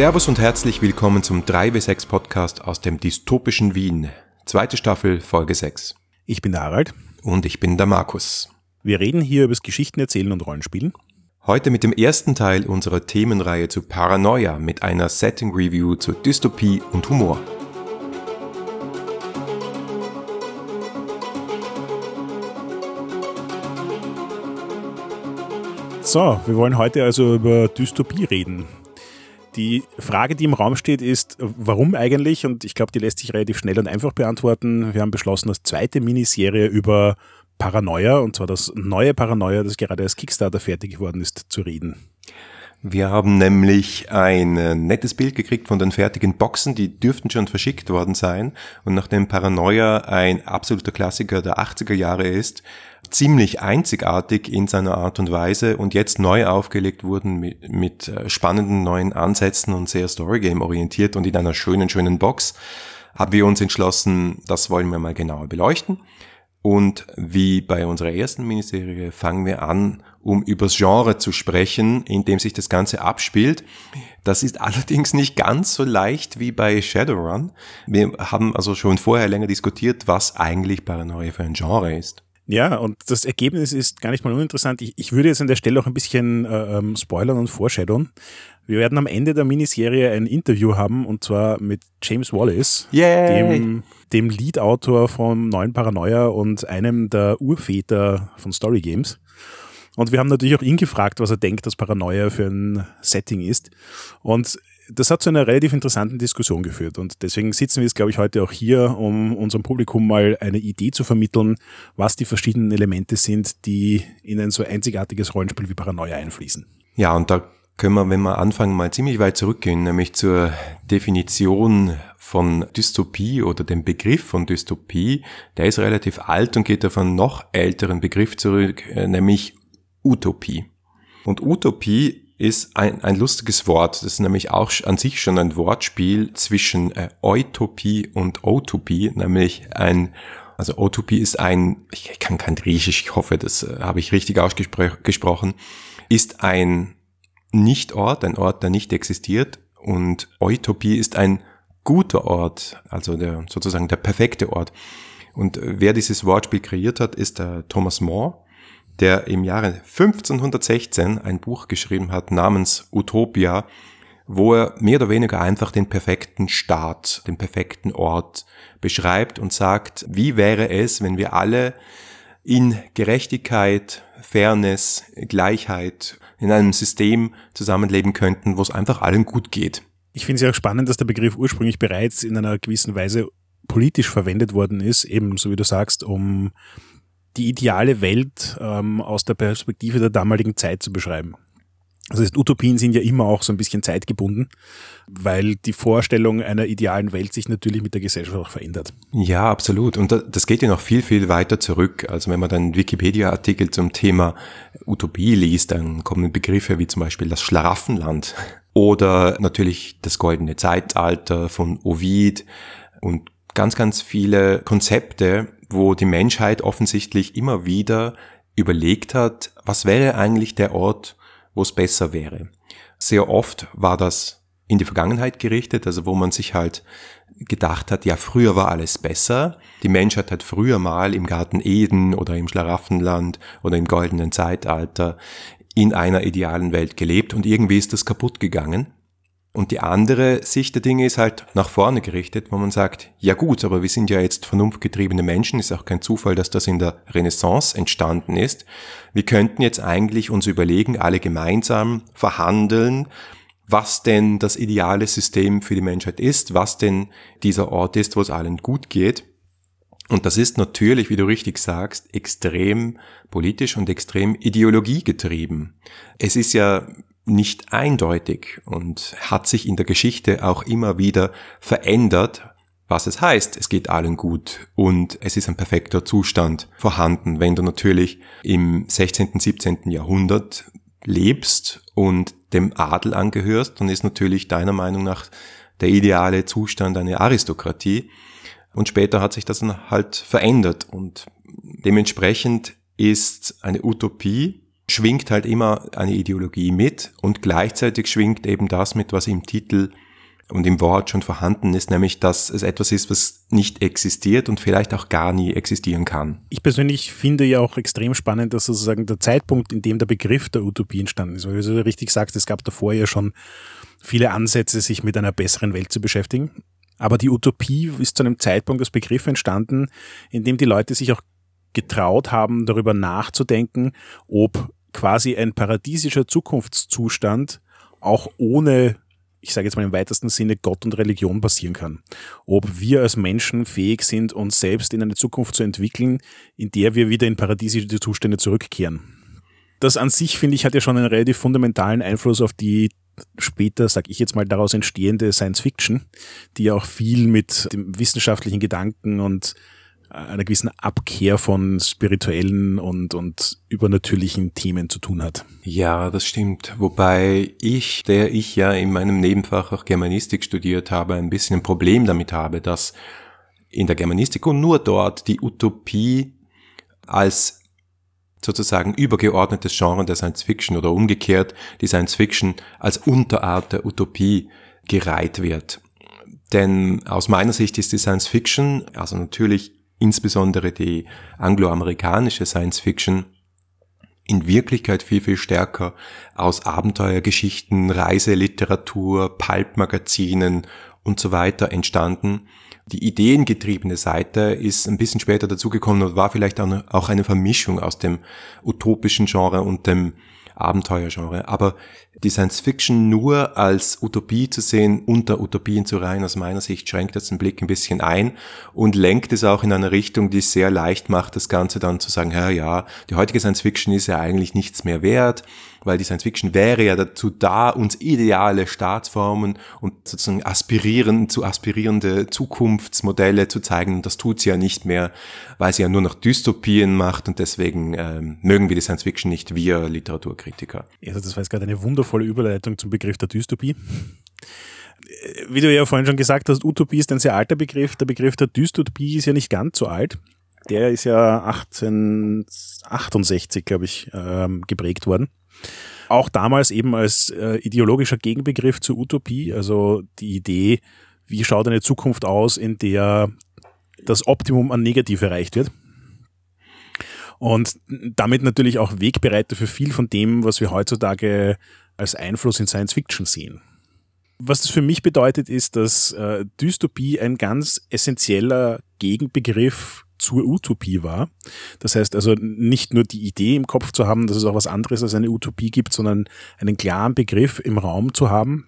Servus und herzlich willkommen zum 3W6 Podcast aus dem dystopischen Wien. Zweite Staffel, Folge 6. Ich bin der Harald. Und ich bin der Markus. Wir reden hier über das Geschichten erzählen und Rollenspielen. Heute mit dem ersten Teil unserer Themenreihe zu Paranoia mit einer Setting Review zu Dystopie und Humor. So, wir wollen heute also über Dystopie reden. Die Frage, die im Raum steht, ist, warum eigentlich? Und ich glaube, die lässt sich relativ schnell und einfach beantworten. Wir haben beschlossen, das zweite Miniserie über Paranoia, und zwar das neue Paranoia, das gerade als Kickstarter fertig geworden ist, zu reden. Wir haben nämlich ein äh, nettes Bild gekriegt von den fertigen Boxen, die dürften schon verschickt worden sein. Und nachdem Paranoia ein absoluter Klassiker der 80er Jahre ist, ziemlich einzigartig in seiner Art und Weise und jetzt neu aufgelegt wurden mit, mit äh, spannenden neuen Ansätzen und sehr Storygame orientiert und in einer schönen, schönen Box, haben wir uns entschlossen, das wollen wir mal genauer beleuchten. Und wie bei unserer ersten Miniserie fangen wir an, um übers Genre zu sprechen, in dem sich das Ganze abspielt. Das ist allerdings nicht ganz so leicht wie bei Shadowrun. Wir haben also schon vorher länger diskutiert, was eigentlich Paranoia für ein Genre ist. Ja, und das Ergebnis ist gar nicht mal uninteressant. Ich, ich würde jetzt an der Stelle auch ein bisschen äh, ähm, spoilern und foreshadowen. Wir werden am Ende der Miniserie ein Interview haben und zwar mit James Wallace, Yay. dem, dem Lead-Autor vom neuen Paranoia und einem der Urväter von Story Games. Und wir haben natürlich auch ihn gefragt, was er denkt, dass Paranoia für ein Setting ist. Und das hat zu einer relativ interessanten Diskussion geführt. Und deswegen sitzen wir jetzt, glaube ich, heute auch hier, um unserem Publikum mal eine Idee zu vermitteln, was die verschiedenen Elemente sind, die in ein so einzigartiges Rollenspiel wie Paranoia einfließen. Ja, und da können wir, wenn wir anfangen, mal ziemlich weit zurückgehen, nämlich zur Definition von Dystopie oder dem Begriff von Dystopie. Der ist relativ alt und geht auf einen noch älteren Begriff zurück, äh, nämlich Utopie. Und Utopie ist ein, ein lustiges Wort. Das ist nämlich auch an sich schon ein Wortspiel zwischen äh, Utopie und Utopie, nämlich ein also Utopie ist ein, ich kann kein Griechisch, ich hoffe, das äh, habe ich richtig ausgesprochen, ist ein Nichtort, ein Ort, der nicht existiert. Und Utopie ist ein guter Ort, also der, sozusagen der perfekte Ort. Und äh, wer dieses Wortspiel kreiert hat, ist der Thomas More der im Jahre 1516 ein Buch geschrieben hat namens Utopia, wo er mehr oder weniger einfach den perfekten Staat, den perfekten Ort beschreibt und sagt, wie wäre es, wenn wir alle in Gerechtigkeit, Fairness, Gleichheit in einem System zusammenleben könnten, wo es einfach allen gut geht. Ich finde es ja auch spannend, dass der Begriff ursprünglich bereits in einer gewissen Weise politisch verwendet worden ist, eben so wie du sagst, um die ideale Welt ähm, aus der Perspektive der damaligen Zeit zu beschreiben. Das heißt, Utopien sind ja immer auch so ein bisschen zeitgebunden, weil die Vorstellung einer idealen Welt sich natürlich mit der Gesellschaft auch verändert. Ja, absolut. Und das geht ja noch viel, viel weiter zurück. Also wenn man dann Wikipedia-Artikel zum Thema Utopie liest, dann kommen Begriffe wie zum Beispiel das Schlaraffenland oder natürlich das goldene Zeitalter von Ovid und ganz, ganz viele Konzepte, wo die Menschheit offensichtlich immer wieder überlegt hat, was wäre eigentlich der Ort, wo es besser wäre. Sehr oft war das in die Vergangenheit gerichtet, also wo man sich halt gedacht hat, ja, früher war alles besser. Die Menschheit hat früher mal im Garten Eden oder im Schlaraffenland oder im goldenen Zeitalter in einer idealen Welt gelebt und irgendwie ist das kaputt gegangen. Und die andere Sicht der Dinge ist halt nach vorne gerichtet, wo man sagt, ja gut, aber wir sind ja jetzt vernunftgetriebene Menschen, ist auch kein Zufall, dass das in der Renaissance entstanden ist. Wir könnten jetzt eigentlich uns überlegen, alle gemeinsam verhandeln, was denn das ideale System für die Menschheit ist, was denn dieser Ort ist, wo es allen gut geht. Und das ist natürlich, wie du richtig sagst, extrem politisch und extrem ideologiegetrieben. Es ist ja nicht eindeutig und hat sich in der Geschichte auch immer wieder verändert, was es heißt, es geht allen gut und es ist ein perfekter Zustand vorhanden, wenn du natürlich im 16., 17. Jahrhundert lebst und dem Adel angehörst, dann ist natürlich deiner Meinung nach der ideale Zustand eine Aristokratie. Und später hat sich das dann halt verändert und dementsprechend ist eine Utopie schwingt halt immer eine Ideologie mit und gleichzeitig schwingt eben das mit, was im Titel und im Wort schon vorhanden ist, nämlich dass es etwas ist, was nicht existiert und vielleicht auch gar nie existieren kann. Ich persönlich finde ja auch extrem spannend, dass sozusagen der Zeitpunkt, in dem der Begriff der Utopie entstanden ist, weil du so richtig sagst, es gab davor ja schon viele Ansätze, sich mit einer besseren Welt zu beschäftigen. Aber die Utopie ist zu einem Zeitpunkt als Begriff entstanden, in dem die Leute sich auch getraut haben, darüber nachzudenken, ob quasi ein paradiesischer Zukunftszustand auch ohne ich sage jetzt mal im weitesten Sinne, Gott und Religion passieren kann. Ob wir als Menschen fähig sind, uns selbst in eine Zukunft zu entwickeln, in der wir wieder in paradiesische Zustände zurückkehren. Das an sich, finde ich, hat ja schon einen relativ fundamentalen Einfluss auf die später, sag ich jetzt mal, daraus entstehende Science Fiction, die ja auch viel mit dem wissenschaftlichen Gedanken und einer gewissen Abkehr von spirituellen und, und übernatürlichen Themen zu tun hat. Ja, das stimmt. Wobei ich, der ich ja in meinem Nebenfach auch Germanistik studiert habe, ein bisschen ein Problem damit habe, dass in der Germanistik und nur dort die Utopie als sozusagen übergeordnetes Genre der Science Fiction oder umgekehrt die Science Fiction als Unterart der Utopie gereiht wird. Denn aus meiner Sicht ist die Science Fiction, also natürlich insbesondere die angloamerikanische Science Fiction in Wirklichkeit viel, viel stärker aus Abenteuergeschichten, Reiseliteratur, Pulp-Magazinen und so weiter entstanden. Die ideengetriebene Seite ist ein bisschen später dazugekommen und war vielleicht auch eine Vermischung aus dem utopischen Genre und dem Abenteuergenre. Aber die Science Fiction nur als Utopie zu sehen, unter Utopien zu reihen, aus meiner Sicht schränkt das den Blick ein bisschen ein und lenkt es auch in eine Richtung, die es sehr leicht macht, das Ganze dann zu sagen, ja, ja, die heutige Science Fiction ist ja eigentlich nichts mehr wert, weil die Science Fiction wäre ja dazu da, uns ideale Staatsformen und sozusagen aspirieren, zu aspirierende Zukunftsmodelle zu zeigen. Das tut sie ja nicht mehr, weil sie ja nur noch Dystopien macht und deswegen ähm, mögen wir die Science Fiction nicht, wir Literaturkritiker. Also das war jetzt gerade eine wundervolle Überleitung zum Begriff der Dystopie. Wie du ja vorhin schon gesagt hast, Utopie ist ein sehr alter Begriff. Der Begriff der Dystopie ist ja nicht ganz so alt. Der ist ja 1868, glaube ich, ähm, geprägt worden. Auch damals eben als äh, ideologischer Gegenbegriff zur Utopie, also die Idee, wie schaut eine Zukunft aus, in der das Optimum an Negativ erreicht wird. Und damit natürlich auch Wegbereiter für viel von dem, was wir heutzutage als Einfluss in Science Fiction sehen. Was das für mich bedeutet, ist, dass äh, Dystopie ein ganz essentieller Gegenbegriff zur Utopie war. Das heißt also nicht nur die Idee im Kopf zu haben, dass es auch was anderes als eine Utopie gibt, sondern einen klaren Begriff im Raum zu haben,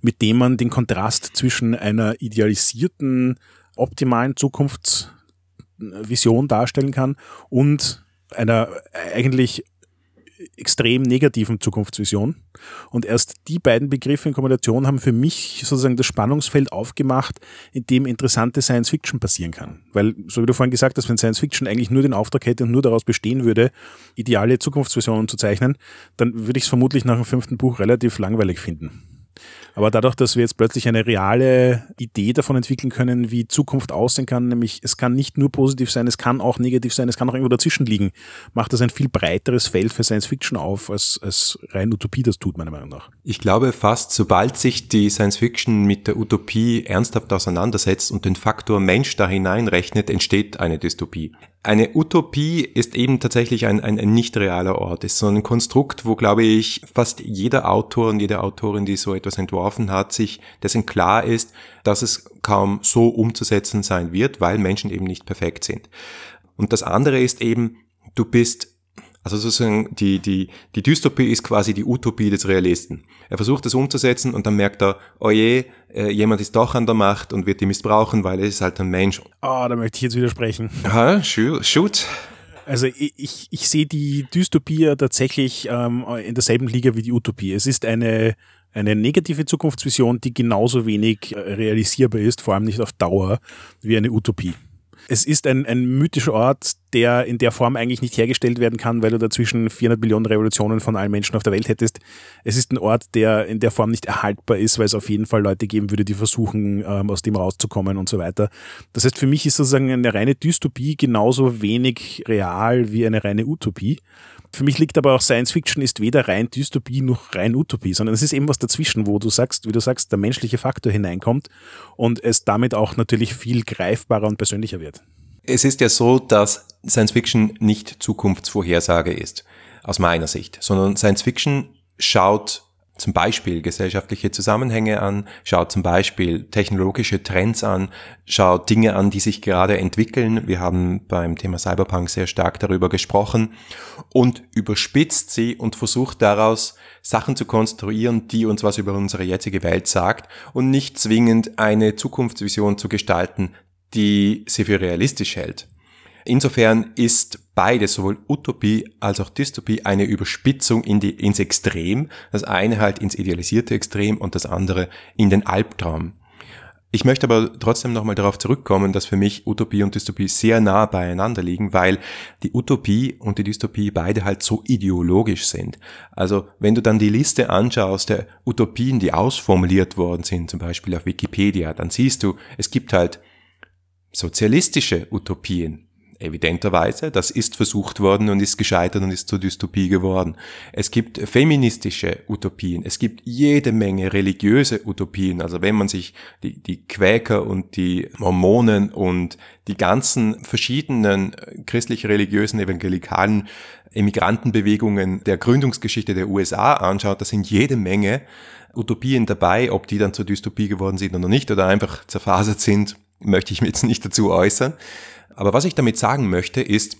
mit dem man den Kontrast zwischen einer idealisierten, optimalen Zukunftsvision darstellen kann und einer eigentlich extrem negativen Zukunftsvision. Und erst die beiden Begriffe in Kombination haben für mich sozusagen das Spannungsfeld aufgemacht, in dem interessante Science Fiction passieren kann. Weil, so wie du vorhin gesagt hast, wenn Science Fiction eigentlich nur den Auftrag hätte und nur daraus bestehen würde, ideale Zukunftsvisionen zu zeichnen, dann würde ich es vermutlich nach dem fünften Buch relativ langweilig finden. Aber dadurch, dass wir jetzt plötzlich eine reale Idee davon entwickeln können, wie Zukunft aussehen kann, nämlich es kann nicht nur positiv sein, es kann auch negativ sein, es kann auch irgendwo dazwischen liegen, macht das ein viel breiteres Feld für Science Fiction auf, als, als rein Utopie das tut, meiner Meinung nach. Ich glaube fast, sobald sich die Science Fiction mit der Utopie ernsthaft auseinandersetzt und den Faktor Mensch da hineinrechnet, entsteht eine Dystopie. Eine Utopie ist eben tatsächlich ein, ein, ein nicht realer Ort, ist so ein Konstrukt, wo, glaube ich, fast jeder Autor und jede Autorin, die so etwas entworfen hat, sich dessen klar ist, dass es kaum so umzusetzen sein wird, weil Menschen eben nicht perfekt sind. Und das andere ist eben, du bist also sozusagen die, die, die Dystopie ist quasi die Utopie des Realisten. Er versucht es umzusetzen und dann merkt er, oh je, äh, jemand ist doch an der Macht und wird die missbrauchen, weil er ist halt ein Mensch. Ah, oh, da möchte ich jetzt widersprechen. Ha, shoot. Also ich, ich, ich sehe die Dystopie tatsächlich ähm, in derselben Liga wie die Utopie. Es ist eine, eine negative Zukunftsvision, die genauso wenig äh, realisierbar ist, vor allem nicht auf Dauer, wie eine Utopie. Es ist ein, ein mythischer Ort, der in der Form eigentlich nicht hergestellt werden kann, weil du dazwischen 400 Millionen Revolutionen von allen Menschen auf der Welt hättest. Es ist ein Ort, der in der Form nicht erhaltbar ist, weil es auf jeden Fall Leute geben würde, die versuchen, ähm, aus dem rauszukommen und so weiter. Das heißt, für mich ist sozusagen eine reine Dystopie genauso wenig real wie eine reine Utopie. Für mich liegt aber auch Science Fiction ist weder rein Dystopie noch rein Utopie, sondern es ist eben was dazwischen, wo du sagst, wie du sagst, der menschliche Faktor hineinkommt und es damit auch natürlich viel greifbarer und persönlicher wird. Es ist ja so, dass Science Fiction nicht Zukunftsvorhersage ist, aus meiner Sicht, sondern Science Fiction schaut zum Beispiel gesellschaftliche Zusammenhänge an, schaut zum Beispiel technologische Trends an, schaut Dinge an, die sich gerade entwickeln. Wir haben beim Thema Cyberpunk sehr stark darüber gesprochen und überspitzt sie und versucht daraus Sachen zu konstruieren, die uns was über unsere jetzige Welt sagt und nicht zwingend eine Zukunftsvision zu gestalten, die sie für realistisch hält. Insofern ist beides, sowohl Utopie als auch Dystopie, eine Überspitzung in die, ins Extrem. Das eine halt ins idealisierte Extrem und das andere in den Albtraum. Ich möchte aber trotzdem nochmal darauf zurückkommen, dass für mich Utopie und Dystopie sehr nah beieinander liegen, weil die Utopie und die Dystopie beide halt so ideologisch sind. Also wenn du dann die Liste anschaust der Utopien, die ausformuliert worden sind, zum Beispiel auf Wikipedia, dann siehst du, es gibt halt sozialistische Utopien, evidenterweise. Das ist versucht worden und ist gescheitert und ist zur Dystopie geworden. Es gibt feministische Utopien. Es gibt jede Menge religiöse Utopien. Also wenn man sich die, die Quäker und die Mormonen und die ganzen verschiedenen christlich-religiösen, evangelikalen Emigrantenbewegungen der Gründungsgeschichte der USA anschaut, da sind jede Menge Utopien dabei, ob die dann zur Dystopie geworden sind oder nicht oder einfach zerfasert sind, möchte ich mir jetzt nicht dazu äußern. Aber was ich damit sagen möchte, ist,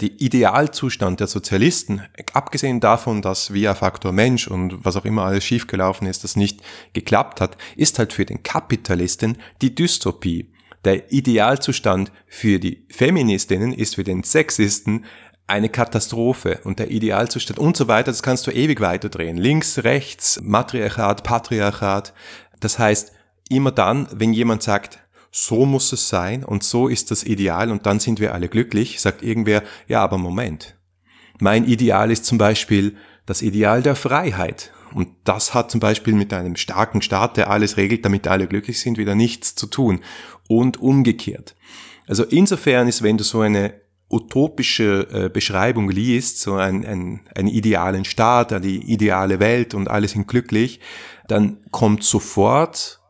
die Idealzustand der Sozialisten, abgesehen davon, dass via Faktor Mensch und was auch immer alles schiefgelaufen ist, das nicht geklappt hat, ist halt für den Kapitalisten die Dystopie. Der Idealzustand für die Feministinnen ist für den Sexisten eine Katastrophe und der Idealzustand und so weiter, das kannst du ewig weiterdrehen. Links, rechts, Matriarchat, Patriarchat. Das heißt, immer dann, wenn jemand sagt, so muss es sein und so ist das Ideal und dann sind wir alle glücklich, sagt irgendwer, ja, aber Moment. Mein Ideal ist zum Beispiel das Ideal der Freiheit. Und das hat zum Beispiel mit einem starken Staat, der alles regelt, damit alle glücklich sind, wieder nichts zu tun. Und umgekehrt. Also insofern ist, wenn du so eine utopische äh, Beschreibung liest, so ein, ein, einen idealen Staat, die ideale Welt und alle sind glücklich, dann kommt sofort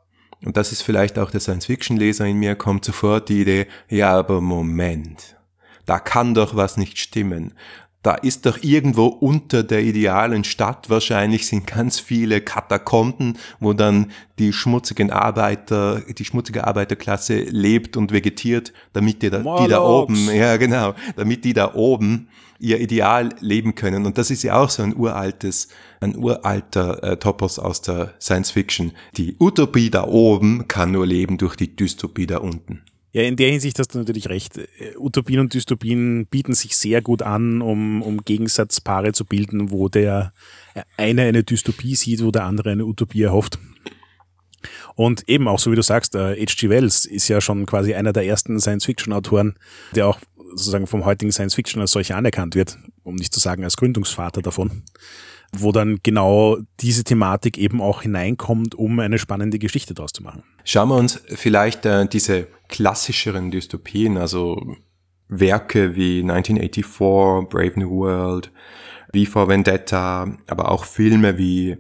und das ist vielleicht auch der Science-Fiction-Leser in mir, kommt sofort die Idee, ja, aber Moment, da kann doch was nicht stimmen. Da ist doch irgendwo unter der idealen Stadt wahrscheinlich sind ganz viele Katakomben, wo dann die schmutzigen Arbeiter, die schmutzige Arbeiterklasse lebt und vegetiert, damit die da, die da oben, ja genau, damit die da oben ihr Ideal leben können. Und das ist ja auch so ein uraltes, ein uralter äh, Topos aus der Science Fiction. Die Utopie da oben kann nur leben durch die Dystopie da unten. Ja, in der Hinsicht hast du natürlich recht. Utopien und Dystopien bieten sich sehr gut an, um, um Gegensatzpaare zu bilden, wo der eine eine Dystopie sieht, wo der andere eine Utopie erhofft. Und eben auch so wie du sagst, H.G. Wells ist ja schon quasi einer der ersten Science-Fiction-Autoren, der auch sozusagen vom heutigen Science Fiction als solcher anerkannt wird, um nicht zu sagen als Gründungsvater davon, wo dann genau diese Thematik eben auch hineinkommt, um eine spannende Geschichte daraus zu machen. Schauen wir uns vielleicht äh, diese klassischeren Dystopien, also Werke wie 1984, Brave New World, V for Vendetta, aber auch Filme wie äh,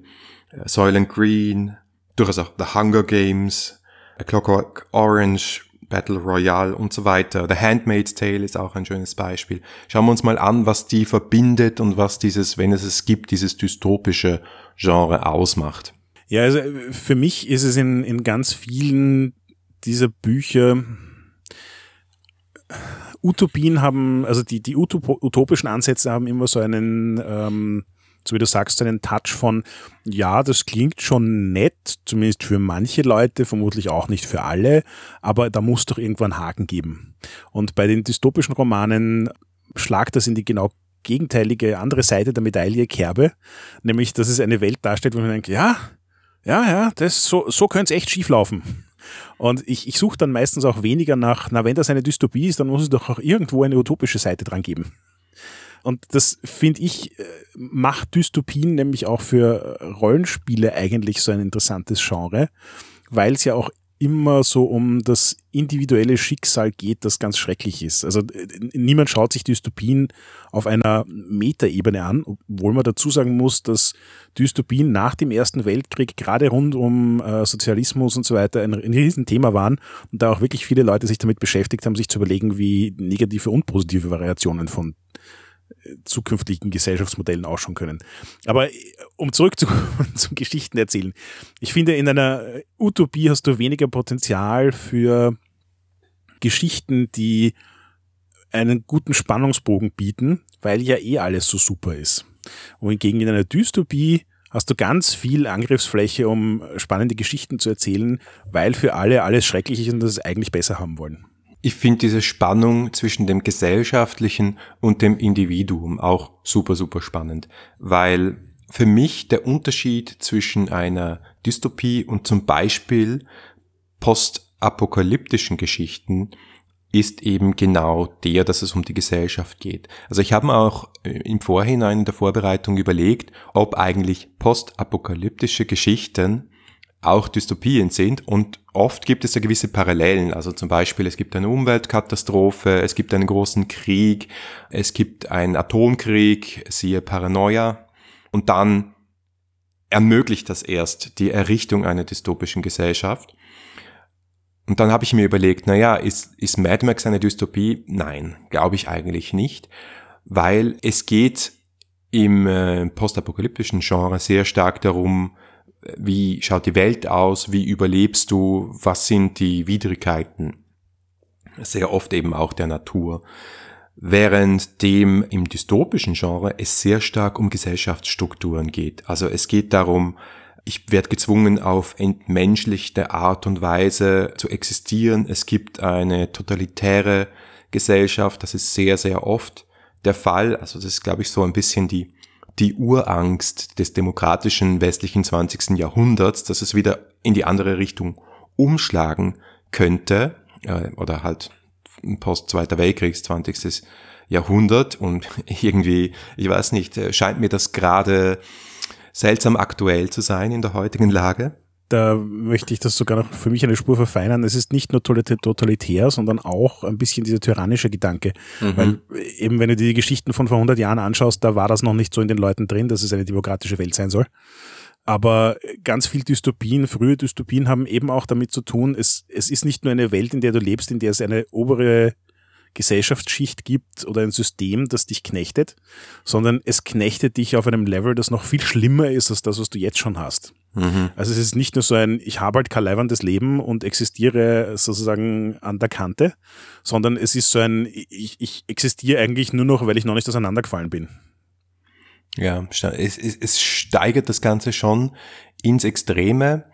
Soylent Green, durchaus auch The Hunger Games, A Clockwork Orange, Battle Royale und so weiter. The Handmaid's Tale ist auch ein schönes Beispiel. Schauen wir uns mal an, was die verbindet und was dieses, wenn es es gibt, dieses dystopische Genre ausmacht. Ja, also für mich ist es in, in ganz vielen dieser Bücher Utopien haben, also die, die utopischen Ansätze haben immer so einen ähm, so wie du sagst, einen Touch von, ja, das klingt schon nett, zumindest für manche Leute, vermutlich auch nicht für alle, aber da muss doch irgendwann Haken geben. Und bei den dystopischen Romanen schlagt das in die genau gegenteilige andere Seite der Medaille Kerbe, nämlich, dass es eine Welt darstellt, wo man denkt, ja, ja, ja, das, so, so könnte es echt schief laufen. Und ich, ich suche dann meistens auch weniger nach, na, wenn das eine Dystopie ist, dann muss es doch auch irgendwo eine utopische Seite dran geben. Und das finde ich, äh, macht Dystopien nämlich auch für Rollenspiele eigentlich so ein interessantes Genre, weil es ja auch immer so um das individuelle Schicksal geht, das ganz schrecklich ist. Also äh, niemand schaut sich Dystopien auf einer Metaebene an, obwohl man dazu sagen muss, dass Dystopien nach dem Ersten Weltkrieg gerade rund um äh, Sozialismus und so weiter ein, ein Riesenthema waren und da auch wirklich viele Leute sich damit beschäftigt haben, sich zu überlegen, wie negative und positive Variationen von zukünftigen Gesellschaftsmodellen ausschauen können. Aber äh, um zurück zu, zum Geschichten erzählen. Ich finde, in einer Utopie hast du weniger Potenzial für Geschichten, die einen guten Spannungsbogen bieten, weil ja eh alles so super ist. Wohingegen in einer Dystopie hast du ganz viel Angriffsfläche, um spannende Geschichten zu erzählen, weil für alle alles schrecklich ist und das eigentlich besser haben wollen ich finde diese Spannung zwischen dem Gesellschaftlichen und dem Individuum auch super, super spannend, weil für mich der Unterschied zwischen einer Dystopie und zum Beispiel postapokalyptischen Geschichten ist eben genau der, dass es um die Gesellschaft geht. Also ich habe mir auch im Vorhinein in der Vorbereitung überlegt, ob eigentlich postapokalyptische Geschichten auch Dystopien sind und oft gibt es ja gewisse Parallelen. Also zum Beispiel, es gibt eine Umweltkatastrophe, es gibt einen großen Krieg, es gibt einen Atomkrieg, siehe Paranoia und dann ermöglicht das erst die Errichtung einer dystopischen Gesellschaft. Und dann habe ich mir überlegt, naja, ist, ist Mad Max eine Dystopie? Nein, glaube ich eigentlich nicht, weil es geht im äh, postapokalyptischen Genre sehr stark darum, wie schaut die Welt aus, wie überlebst du, was sind die Widrigkeiten, sehr oft eben auch der Natur. Während dem im dystopischen Genre es sehr stark um Gesellschaftsstrukturen geht. Also es geht darum, ich werde gezwungen, auf entmenschlichte Art und Weise zu existieren. Es gibt eine totalitäre Gesellschaft, das ist sehr, sehr oft der Fall. Also das ist, glaube ich, so ein bisschen die die Urangst des demokratischen westlichen 20. Jahrhunderts, dass es wieder in die andere Richtung umschlagen könnte, äh, oder halt post Zweiter Weltkriegs 20. Jahrhundert und irgendwie, ich weiß nicht, äh, scheint mir das gerade seltsam aktuell zu sein in der heutigen Lage da möchte ich das sogar noch für mich eine Spur verfeinern. Es ist nicht nur totalitär, sondern auch ein bisschen dieser tyrannische Gedanke. Mhm. Weil eben, wenn du dir die Geschichten von vor 100 Jahren anschaust, da war das noch nicht so in den Leuten drin, dass es eine demokratische Welt sein soll. Aber ganz viel Dystopien, frühe Dystopien haben eben auch damit zu tun, es, es ist nicht nur eine Welt, in der du lebst, in der es eine obere Gesellschaftsschicht gibt oder ein System, das dich knechtet, sondern es knechtet dich auf einem Level, das noch viel schlimmer ist als das, was du jetzt schon hast. Mhm. Also es ist nicht nur so ein, ich habe halt kein leibendes Leben und existiere sozusagen an der Kante, sondern es ist so ein, ich, ich existiere eigentlich nur noch, weil ich noch nicht auseinandergefallen bin. Ja, es, es, es steigert das Ganze schon ins Extreme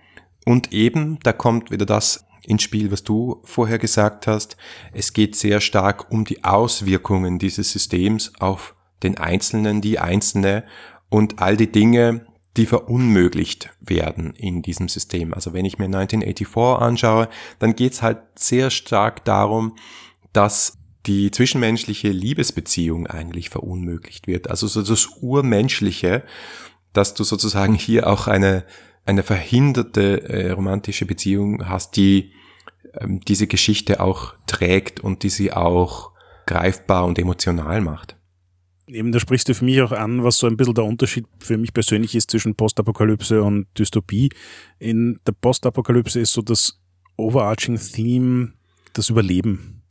und eben, da kommt wieder das ins Spiel, was du vorher gesagt hast. Es geht sehr stark um die Auswirkungen dieses Systems auf den Einzelnen, die Einzelne und all die Dinge, die verunmöglicht werden in diesem System. Also wenn ich mir 1984 anschaue, dann geht's halt sehr stark darum, dass die zwischenmenschliche Liebesbeziehung eigentlich verunmöglicht wird. Also so das Urmenschliche, dass du sozusagen hier auch eine, eine verhinderte äh, romantische Beziehung hast, die ähm, diese Geschichte auch trägt und die sie auch greifbar und emotional macht eben, da sprichst du für mich auch an, was so ein bisschen der Unterschied für mich persönlich ist zwischen Postapokalypse und Dystopie. In der Postapokalypse ist so das overarching Theme das Überleben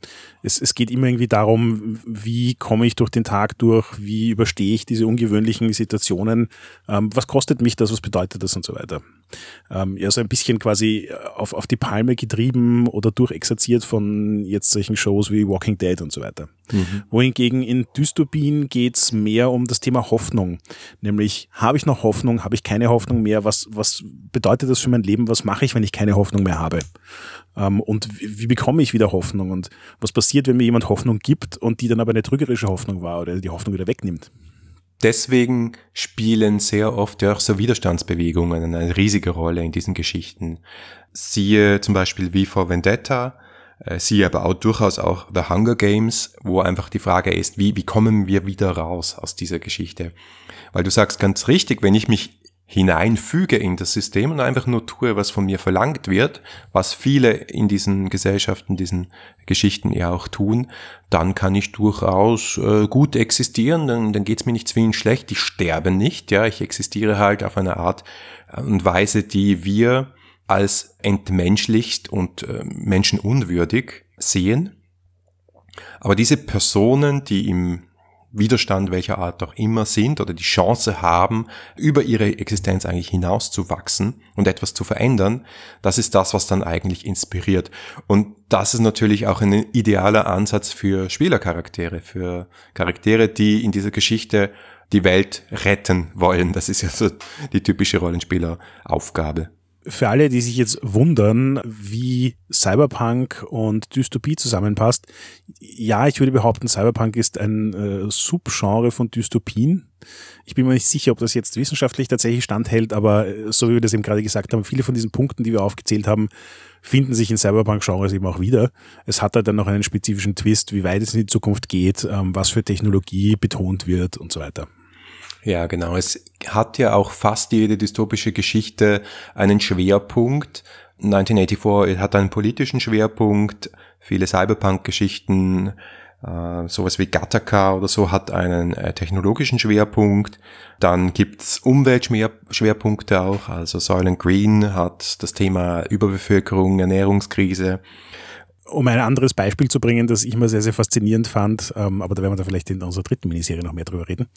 es, es geht immer irgendwie darum, wie komme ich durch den Tag durch, wie überstehe ich diese ungewöhnlichen Situationen, ähm, was kostet mich das, was bedeutet das und so weiter. Ähm, ja, so ein bisschen quasi auf, auf die Palme getrieben oder durchexerziert von jetzt solchen Shows wie Walking Dead und so weiter. Mhm. Wohingegen in Dystopien geht's mehr um das Thema Hoffnung. Nämlich, habe ich noch Hoffnung, habe ich keine Hoffnung mehr, was, was bedeutet das für mein Leben, was mache ich, wenn ich keine Hoffnung mehr habe? Ähm, und wie, wie, bekomme ich wieder Hoffnung? Und was passiert, wenn mir jemand Hoffnung gibt und die dann aber eine trügerische Hoffnung war oder die Hoffnung wieder wegnimmt? Deswegen spielen sehr oft ja auch so Widerstandsbewegungen eine riesige Rolle in diesen Geschichten. Siehe zum Beispiel wie vor Vendetta, äh, siehe aber auch durchaus auch The Hunger Games, wo einfach die Frage ist, wie, wie kommen wir wieder raus aus dieser Geschichte? Weil du sagst ganz richtig, wenn ich mich hineinfüge in das System und einfach nur tue, was von mir verlangt wird, was viele in diesen Gesellschaften, diesen Geschichten ja auch tun, dann kann ich durchaus äh, gut existieren, dann, dann geht's mir nicht zwingend schlecht, ich sterbe nicht, ja, ich existiere halt auf eine Art und Weise, die wir als entmenschlicht und äh, menschenunwürdig sehen. Aber diese Personen, die im Widerstand welcher Art auch immer sind oder die Chance haben, über ihre Existenz eigentlich hinauszuwachsen und etwas zu verändern, das ist das, was dann eigentlich inspiriert. Und das ist natürlich auch ein idealer Ansatz für Spielercharaktere, für Charaktere, die in dieser Geschichte die Welt retten wollen. Das ist ja so die typische Rollenspieleraufgabe für alle, die sich jetzt wundern, wie Cyberpunk und Dystopie zusammenpasst, ja, ich würde behaupten, Cyberpunk ist ein äh, Subgenre von Dystopien. Ich bin mir nicht sicher, ob das jetzt wissenschaftlich tatsächlich standhält, aber äh, so wie wir das eben gerade gesagt haben, viele von diesen Punkten, die wir aufgezählt haben, finden sich in Cyberpunk-Genres eben auch wieder. Es hat halt dann noch einen spezifischen Twist, wie weit es in die Zukunft geht, ähm, was für Technologie betont wird und so weiter. Ja, genau. Es hat ja auch fast jede dystopische Geschichte einen Schwerpunkt. 1984 hat einen politischen Schwerpunkt. Viele Cyberpunk-Geschichten, äh, sowas wie Gattaca oder so, hat einen äh, technologischen Schwerpunkt. Dann gibt's Umweltschwerpunkte auch. Also Soylent Green hat das Thema Überbevölkerung, Ernährungskrise um ein anderes Beispiel zu bringen, das ich immer sehr, sehr faszinierend fand, ähm, aber da werden wir da vielleicht in unserer dritten Miniserie noch mehr drüber reden,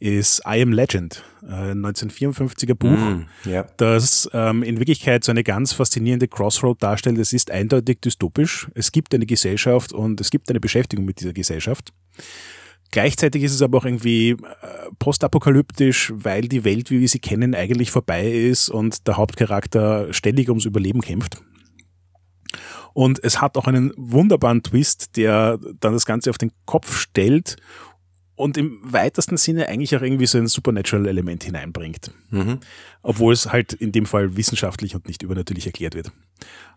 ist I Am Legend, äh, 1954er Buch, mm, yeah. das ähm, in Wirklichkeit so eine ganz faszinierende Crossroad darstellt. Es ist eindeutig dystopisch. Es gibt eine Gesellschaft und es gibt eine Beschäftigung mit dieser Gesellschaft. Gleichzeitig ist es aber auch irgendwie äh, postapokalyptisch, weil die Welt, wie wir sie kennen, eigentlich vorbei ist und der Hauptcharakter ständig ums Überleben kämpft. Und es hat auch einen wunderbaren Twist, der dann das Ganze auf den Kopf stellt und im weitesten Sinne eigentlich auch irgendwie so ein Supernatural-Element hineinbringt. Mhm. Obwohl es halt in dem Fall wissenschaftlich und nicht übernatürlich erklärt wird.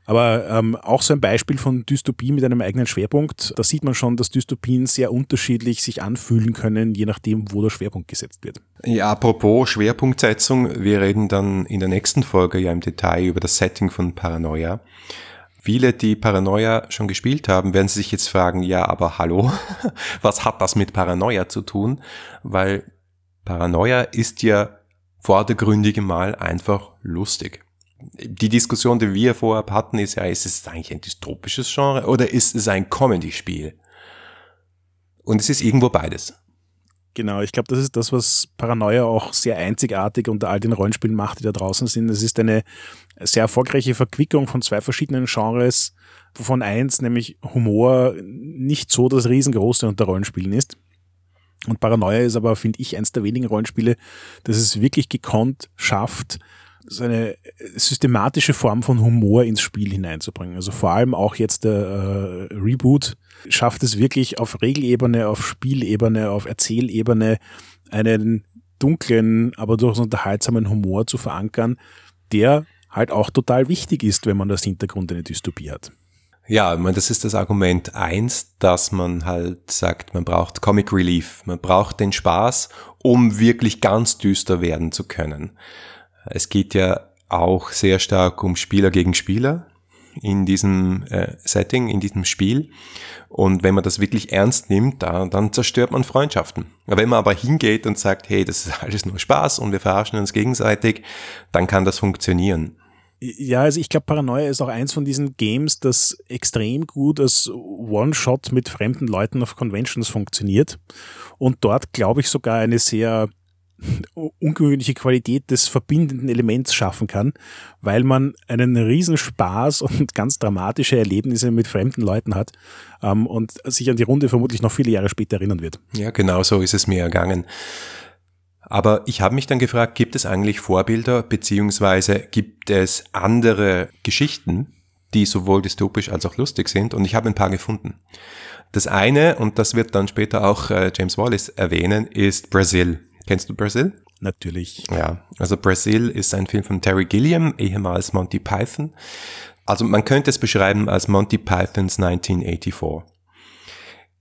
Aber ähm, auch so ein Beispiel von Dystopie mit einem eigenen Schwerpunkt. Da sieht man schon, dass Dystopien sehr unterschiedlich sich anfühlen können, je nachdem, wo der Schwerpunkt gesetzt wird. Ja, apropos Schwerpunktsetzung, wir reden dann in der nächsten Folge ja im Detail über das Setting von Paranoia. Viele, die Paranoia schon gespielt haben, werden sich jetzt fragen, ja, aber hallo, was hat das mit Paranoia zu tun? Weil Paranoia ist ja vordergründig mal einfach lustig. Die Diskussion, die wir vorher hatten, ist ja, ist es eigentlich ein dystopisches Genre oder ist es ein Comedy-Spiel? Und es ist irgendwo beides. Genau, ich glaube, das ist das, was Paranoia auch sehr einzigartig unter all den Rollenspielen macht, die da draußen sind. Es ist eine sehr erfolgreiche Verquickung von zwei verschiedenen Genres, wovon eins, nämlich Humor, nicht so das riesengroße unter Rollenspielen ist. Und Paranoia ist aber, finde ich, eins der wenigen Rollenspiele, das es wirklich gekonnt schafft, so eine systematische Form von Humor ins Spiel hineinzubringen. Also vor allem auch jetzt der äh, Reboot schafft es wirklich auf Regelebene, auf Spielebene, auf Erzählebene einen dunklen, aber durchaus unterhaltsamen Humor zu verankern, der halt auch total wichtig ist, wenn man das Hintergrund eine Dystopie hat. Ja, ich meine, das ist das Argument eins, dass man halt sagt, man braucht Comic Relief, man braucht den Spaß, um wirklich ganz düster werden zu können. Es geht ja auch sehr stark um Spieler gegen Spieler in diesem äh, Setting, in diesem Spiel. Und wenn man das wirklich ernst nimmt, da, dann zerstört man Freundschaften. Wenn man aber hingeht und sagt, hey, das ist alles nur Spaß und wir verarschen uns gegenseitig, dann kann das funktionieren. Ja, also ich glaube, Paranoia ist auch eins von diesen Games, das extrem gut als One-Shot mit fremden Leuten auf Conventions funktioniert und dort, glaube ich, sogar eine sehr ungewöhnliche Qualität des verbindenden Elements schaffen kann, weil man einen Riesenspaß und ganz dramatische Erlebnisse mit fremden Leuten hat ähm, und sich an die Runde vermutlich noch viele Jahre später erinnern wird. Ja, genau so ist es mir ergangen. Aber ich habe mich dann gefragt, gibt es eigentlich Vorbilder beziehungsweise gibt es andere Geschichten, die sowohl dystopisch als auch lustig sind? Und ich habe ein paar gefunden. Das eine, und das wird dann später auch äh, James Wallace erwähnen, ist Brazil. Kennst du Brazil? Natürlich. Ja, also Brazil ist ein Film von Terry Gilliam, ehemals Monty Python. Also man könnte es beschreiben als Monty Pythons 1984.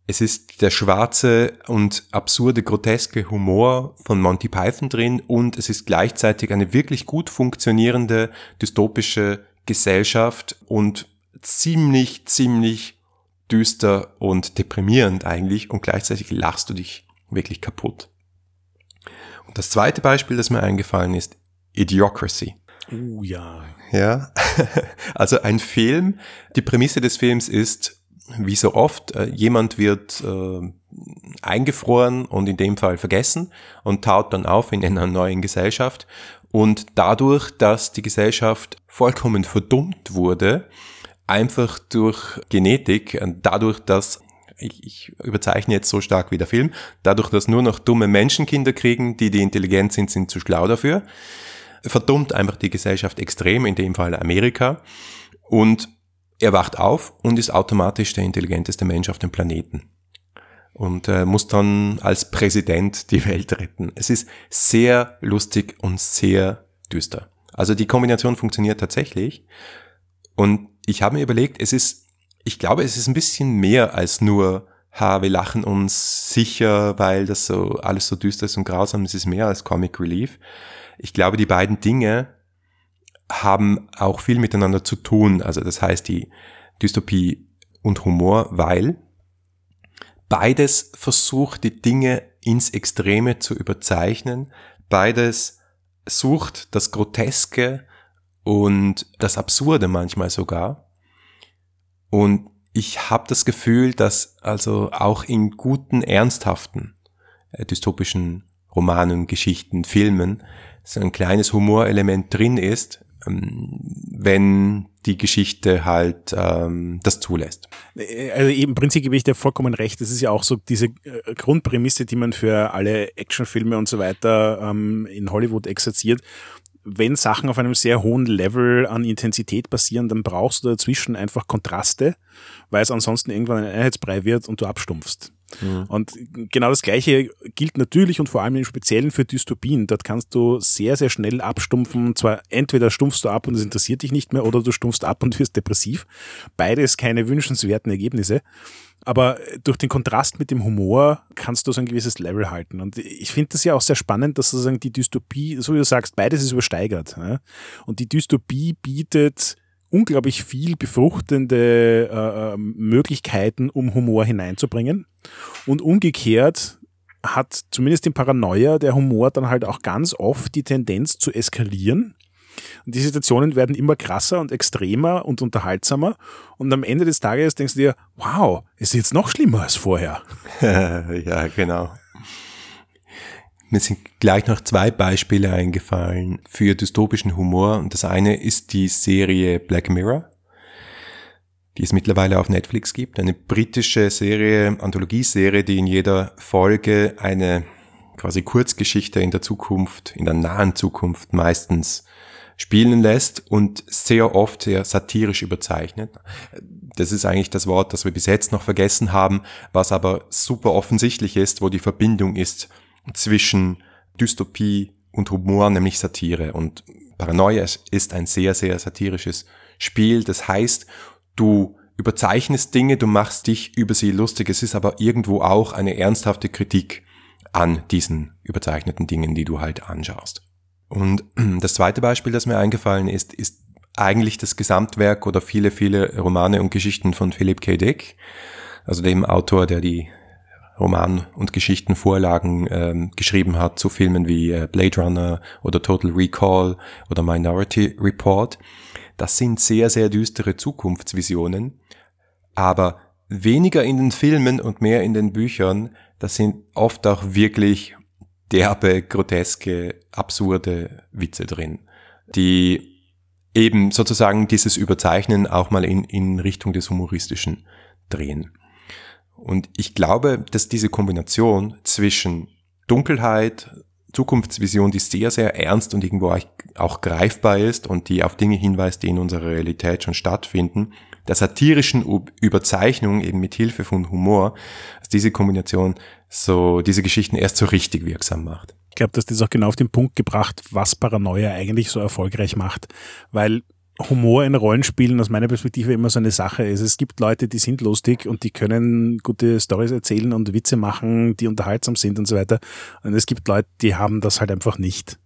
Es ist der schwarze und absurde, groteske Humor von Monty Python drin und es ist gleichzeitig eine wirklich gut funktionierende dystopische Gesellschaft und ziemlich, ziemlich düster und deprimierend eigentlich und gleichzeitig lachst du dich wirklich kaputt. Das zweite Beispiel, das mir eingefallen ist, Idiocracy. Oh ja. Ja, also ein Film, die Prämisse des Films ist, wie so oft, äh, jemand wird äh, eingefroren und in dem Fall vergessen und taut dann auf in einer neuen Gesellschaft. Und dadurch, dass die Gesellschaft vollkommen verdummt wurde, einfach durch Genetik, dadurch, dass ich, ich überzeichne jetzt so stark wie der Film, dadurch, dass nur noch dumme Menschenkinder kriegen, die die intelligent sind, sind zu schlau dafür, verdummt einfach die Gesellschaft extrem, in dem Fall Amerika. Und er wacht auf und ist automatisch der intelligenteste Mensch auf dem Planeten. Und äh, muss dann als Präsident die Welt retten. Es ist sehr lustig und sehr düster. Also die Kombination funktioniert tatsächlich. Und ich habe mir überlegt, es ist, ich glaube, es ist ein bisschen mehr als nur, ha, wir lachen uns sicher, weil das so alles so düster ist und grausam. Es ist mehr als Comic Relief. Ich glaube, die beiden Dinge haben auch viel miteinander zu tun. Also das heißt die Dystopie und Humor, weil beides versucht, die Dinge ins Extreme zu überzeichnen. Beides sucht das Groteske und das Absurde manchmal sogar. Und ich habe das Gefühl, dass also auch in guten, ernsthaften äh, dystopischen Romanen, Geschichten, Filmen so ein kleines Humorelement drin ist, ähm, wenn die Geschichte halt ähm, das zulässt. Also im Prinzip gebe ich dir vollkommen recht. Das ist ja auch so diese äh, Grundprämisse, die man für alle Actionfilme und so weiter ähm, in Hollywood exerziert wenn Sachen auf einem sehr hohen Level an Intensität passieren, dann brauchst du dazwischen einfach Kontraste, weil es ansonsten irgendwann ein Einheitsbrei wird und du abstumpfst. Mhm. Und genau das Gleiche gilt natürlich und vor allem im Speziellen für Dystopien. Dort kannst du sehr, sehr schnell abstumpfen. Und zwar entweder stumpfst du ab und es interessiert dich nicht mehr oder du stumpfst ab und wirst depressiv. Beides keine wünschenswerten Ergebnisse. Aber durch den Kontrast mit dem Humor kannst du so ein gewisses Level halten. Und ich finde das ja auch sehr spannend, dass sozusagen die Dystopie, so wie du sagst, beides ist übersteigert. Und die Dystopie bietet unglaublich viel befruchtende äh, ähm, Möglichkeiten, um Humor hineinzubringen. Und umgekehrt hat zumindest im Paranoia der Humor dann halt auch ganz oft die Tendenz zu eskalieren. Und die Situationen werden immer krasser und extremer und unterhaltsamer. Und am Ende des Tages denkst du dir, wow, ist jetzt noch schlimmer als vorher. ja, genau. Mir sind gleich noch zwei Beispiele eingefallen für dystopischen Humor. Und das eine ist die Serie Black Mirror, die es mittlerweile auf Netflix gibt. Eine britische Serie, Anthologieserie, die in jeder Folge eine quasi Kurzgeschichte in der Zukunft, in der nahen Zukunft meistens spielen lässt und sehr oft sehr satirisch überzeichnet. Das ist eigentlich das Wort, das wir bis jetzt noch vergessen haben, was aber super offensichtlich ist, wo die Verbindung ist zwischen Dystopie und Humor, nämlich Satire. Und Paranoia ist ein sehr, sehr satirisches Spiel. Das heißt, du überzeichnest Dinge, du machst dich über sie lustig. Es ist aber irgendwo auch eine ernsthafte Kritik an diesen überzeichneten Dingen, die du halt anschaust. Und das zweite Beispiel, das mir eingefallen ist, ist eigentlich das Gesamtwerk oder viele, viele Romane und Geschichten von Philip K. Dick, also dem Autor, der die Roman- und Geschichtenvorlagen ähm, geschrieben hat zu Filmen wie äh, Blade Runner oder Total Recall oder Minority Report. Das sind sehr, sehr düstere Zukunftsvisionen, aber weniger in den Filmen und mehr in den Büchern. Das sind oft auch wirklich derbe, groteske, absurde Witze drin, die eben sozusagen dieses Überzeichnen auch mal in, in Richtung des Humoristischen drehen. Und ich glaube, dass diese Kombination zwischen Dunkelheit, Zukunftsvision, die sehr, sehr ernst und irgendwo auch greifbar ist und die auf Dinge hinweist, die in unserer Realität schon stattfinden, der satirischen Überzeichnung eben mit Hilfe von Humor, dass diese Kombination so diese Geschichten erst so richtig wirksam macht. Ich glaube, dass das auch genau auf den Punkt gebracht, was Paranoia eigentlich so erfolgreich macht, weil Humor in Rollenspielen aus meiner Perspektive immer so eine Sache ist. Es gibt Leute, die sind lustig und die können gute Stories erzählen und Witze machen, die unterhaltsam sind und so weiter. Und es gibt Leute, die haben das halt einfach nicht.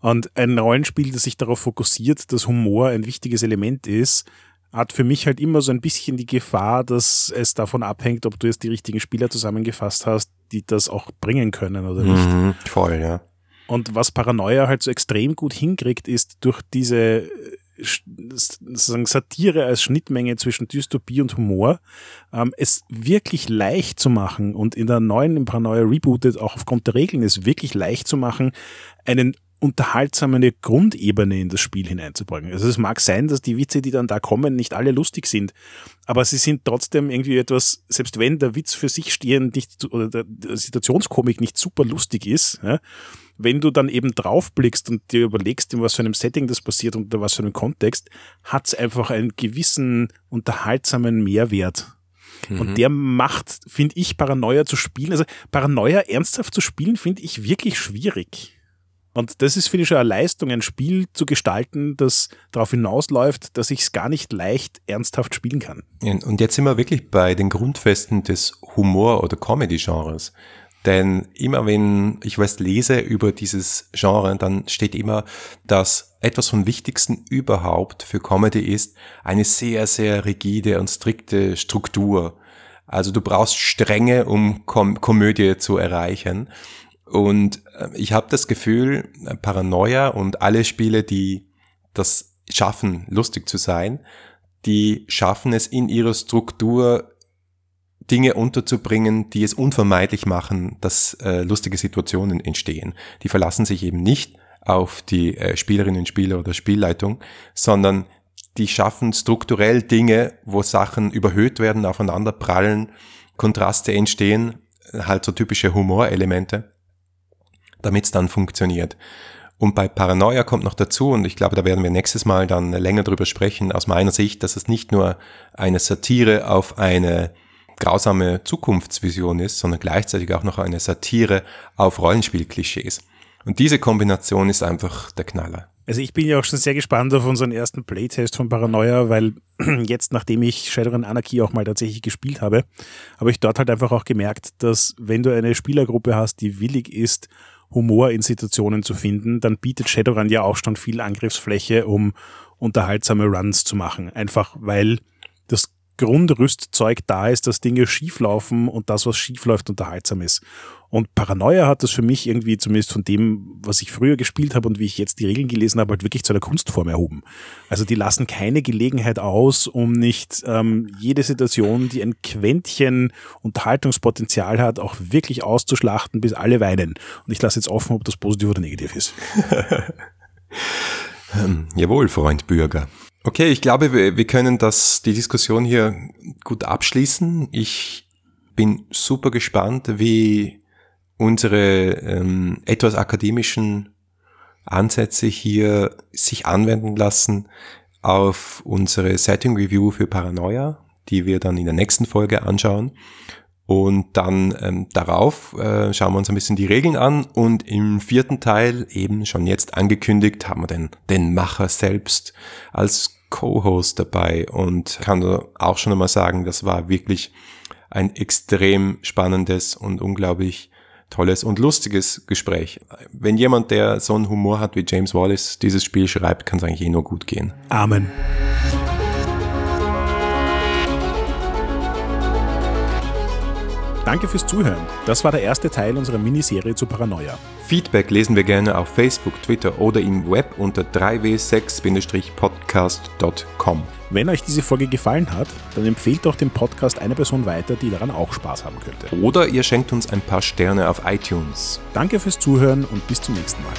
Und ein Rollenspiel, das sich darauf fokussiert, dass Humor ein wichtiges Element ist, hat für mich halt immer so ein bisschen die Gefahr, dass es davon abhängt, ob du jetzt die richtigen Spieler zusammengefasst hast, die das auch bringen können oder nicht. Mhm, voll, ja. Und was Paranoia halt so extrem gut hinkriegt, ist durch diese sozusagen Satire als Schnittmenge zwischen Dystopie und Humor, ähm, es wirklich leicht zu machen und in der neuen im Paranoia Rebooted auch aufgrund der Regeln es wirklich leicht zu machen, einen unterhaltsame Grundebene in das Spiel hineinzubringen. Also es mag sein, dass die Witze, die dann da kommen, nicht alle lustig sind, aber sie sind trotzdem irgendwie etwas, selbst wenn der Witz für sich stehend nicht oder der Situationskomik nicht super lustig ist, ja, wenn du dann eben draufblickst und dir überlegst, in was für einem Setting das passiert und unter was für einem Kontext, hat es einfach einen gewissen unterhaltsamen Mehrwert. Mhm. Und der macht, finde ich, Paranoia zu spielen. Also Paranoia ernsthaft zu spielen, finde ich wirklich schwierig. Und das ist, finde ich, schon eine Leistung, ein Spiel zu gestalten, das darauf hinausläuft, dass ich es gar nicht leicht ernsthaft spielen kann. Und jetzt sind wir wirklich bei den Grundfesten des Humor- oder Comedy-Genres. Denn immer wenn ich was lese über dieses Genre, dann steht immer, dass etwas vom Wichtigsten überhaupt für Comedy ist eine sehr, sehr rigide und strikte Struktur. Also du brauchst Strenge, um Kom Komödie zu erreichen. Und äh, ich habe das Gefühl, Paranoia und alle Spiele, die das schaffen, lustig zu sein, die schaffen es in ihrer Struktur Dinge unterzubringen, die es unvermeidlich machen, dass äh, lustige Situationen entstehen. Die verlassen sich eben nicht auf die äh, Spielerinnen Spieler oder Spielleitung, sondern die schaffen strukturell Dinge, wo Sachen überhöht werden, aufeinander prallen, Kontraste entstehen, halt so typische Humorelemente damit es dann funktioniert. Und bei Paranoia kommt noch dazu, und ich glaube, da werden wir nächstes Mal dann länger drüber sprechen, aus meiner Sicht, dass es nicht nur eine Satire auf eine grausame Zukunftsvision ist, sondern gleichzeitig auch noch eine Satire auf Rollenspielklischees. Und diese Kombination ist einfach der Knaller. Also ich bin ja auch schon sehr gespannt auf unseren ersten Playtest von Paranoia, weil jetzt, nachdem ich Shadowrun Anarchy auch mal tatsächlich gespielt habe, habe ich dort halt einfach auch gemerkt, dass wenn du eine Spielergruppe hast, die willig ist, Humor in Situationen zu finden, dann bietet Shadowrun ja auch schon viel Angriffsfläche, um unterhaltsame Runs zu machen. Einfach weil Grundrüstzeug da ist, dass Dinge schief laufen und das, was schief läuft, unterhaltsam ist. Und Paranoia hat das für mich irgendwie, zumindest von dem, was ich früher gespielt habe und wie ich jetzt die Regeln gelesen habe, halt wirklich zu einer Kunstform erhoben. Also die lassen keine Gelegenheit aus, um nicht ähm, jede Situation, die ein Quäntchen Unterhaltungspotenzial hat, auch wirklich auszuschlachten, bis alle weinen. Und ich lasse jetzt offen, ob das positiv oder negativ ist. ähm, jawohl, Freund Bürger. Okay, ich glaube, wir, können das, die Diskussion hier gut abschließen. Ich bin super gespannt, wie unsere ähm, etwas akademischen Ansätze hier sich anwenden lassen auf unsere Setting Review für Paranoia, die wir dann in der nächsten Folge anschauen. Und dann ähm, darauf äh, schauen wir uns ein bisschen die Regeln an und im vierten Teil, eben schon jetzt angekündigt, haben wir den, den Macher selbst als Co-Host dabei und kann auch schon einmal sagen, das war wirklich ein extrem spannendes und unglaublich tolles und lustiges Gespräch. Wenn jemand, der so einen Humor hat wie James Wallace, dieses Spiel schreibt, kann es eigentlich eh nur gut gehen. Amen. Danke fürs Zuhören. Das war der erste Teil unserer Miniserie zu Paranoia. Feedback lesen wir gerne auf Facebook, Twitter oder im Web unter 3w6-podcast.com. Wenn euch diese Folge gefallen hat, dann empfehlt doch den Podcast einer Person weiter, die daran auch Spaß haben könnte. Oder ihr schenkt uns ein paar Sterne auf iTunes. Danke fürs Zuhören und bis zum nächsten Mal.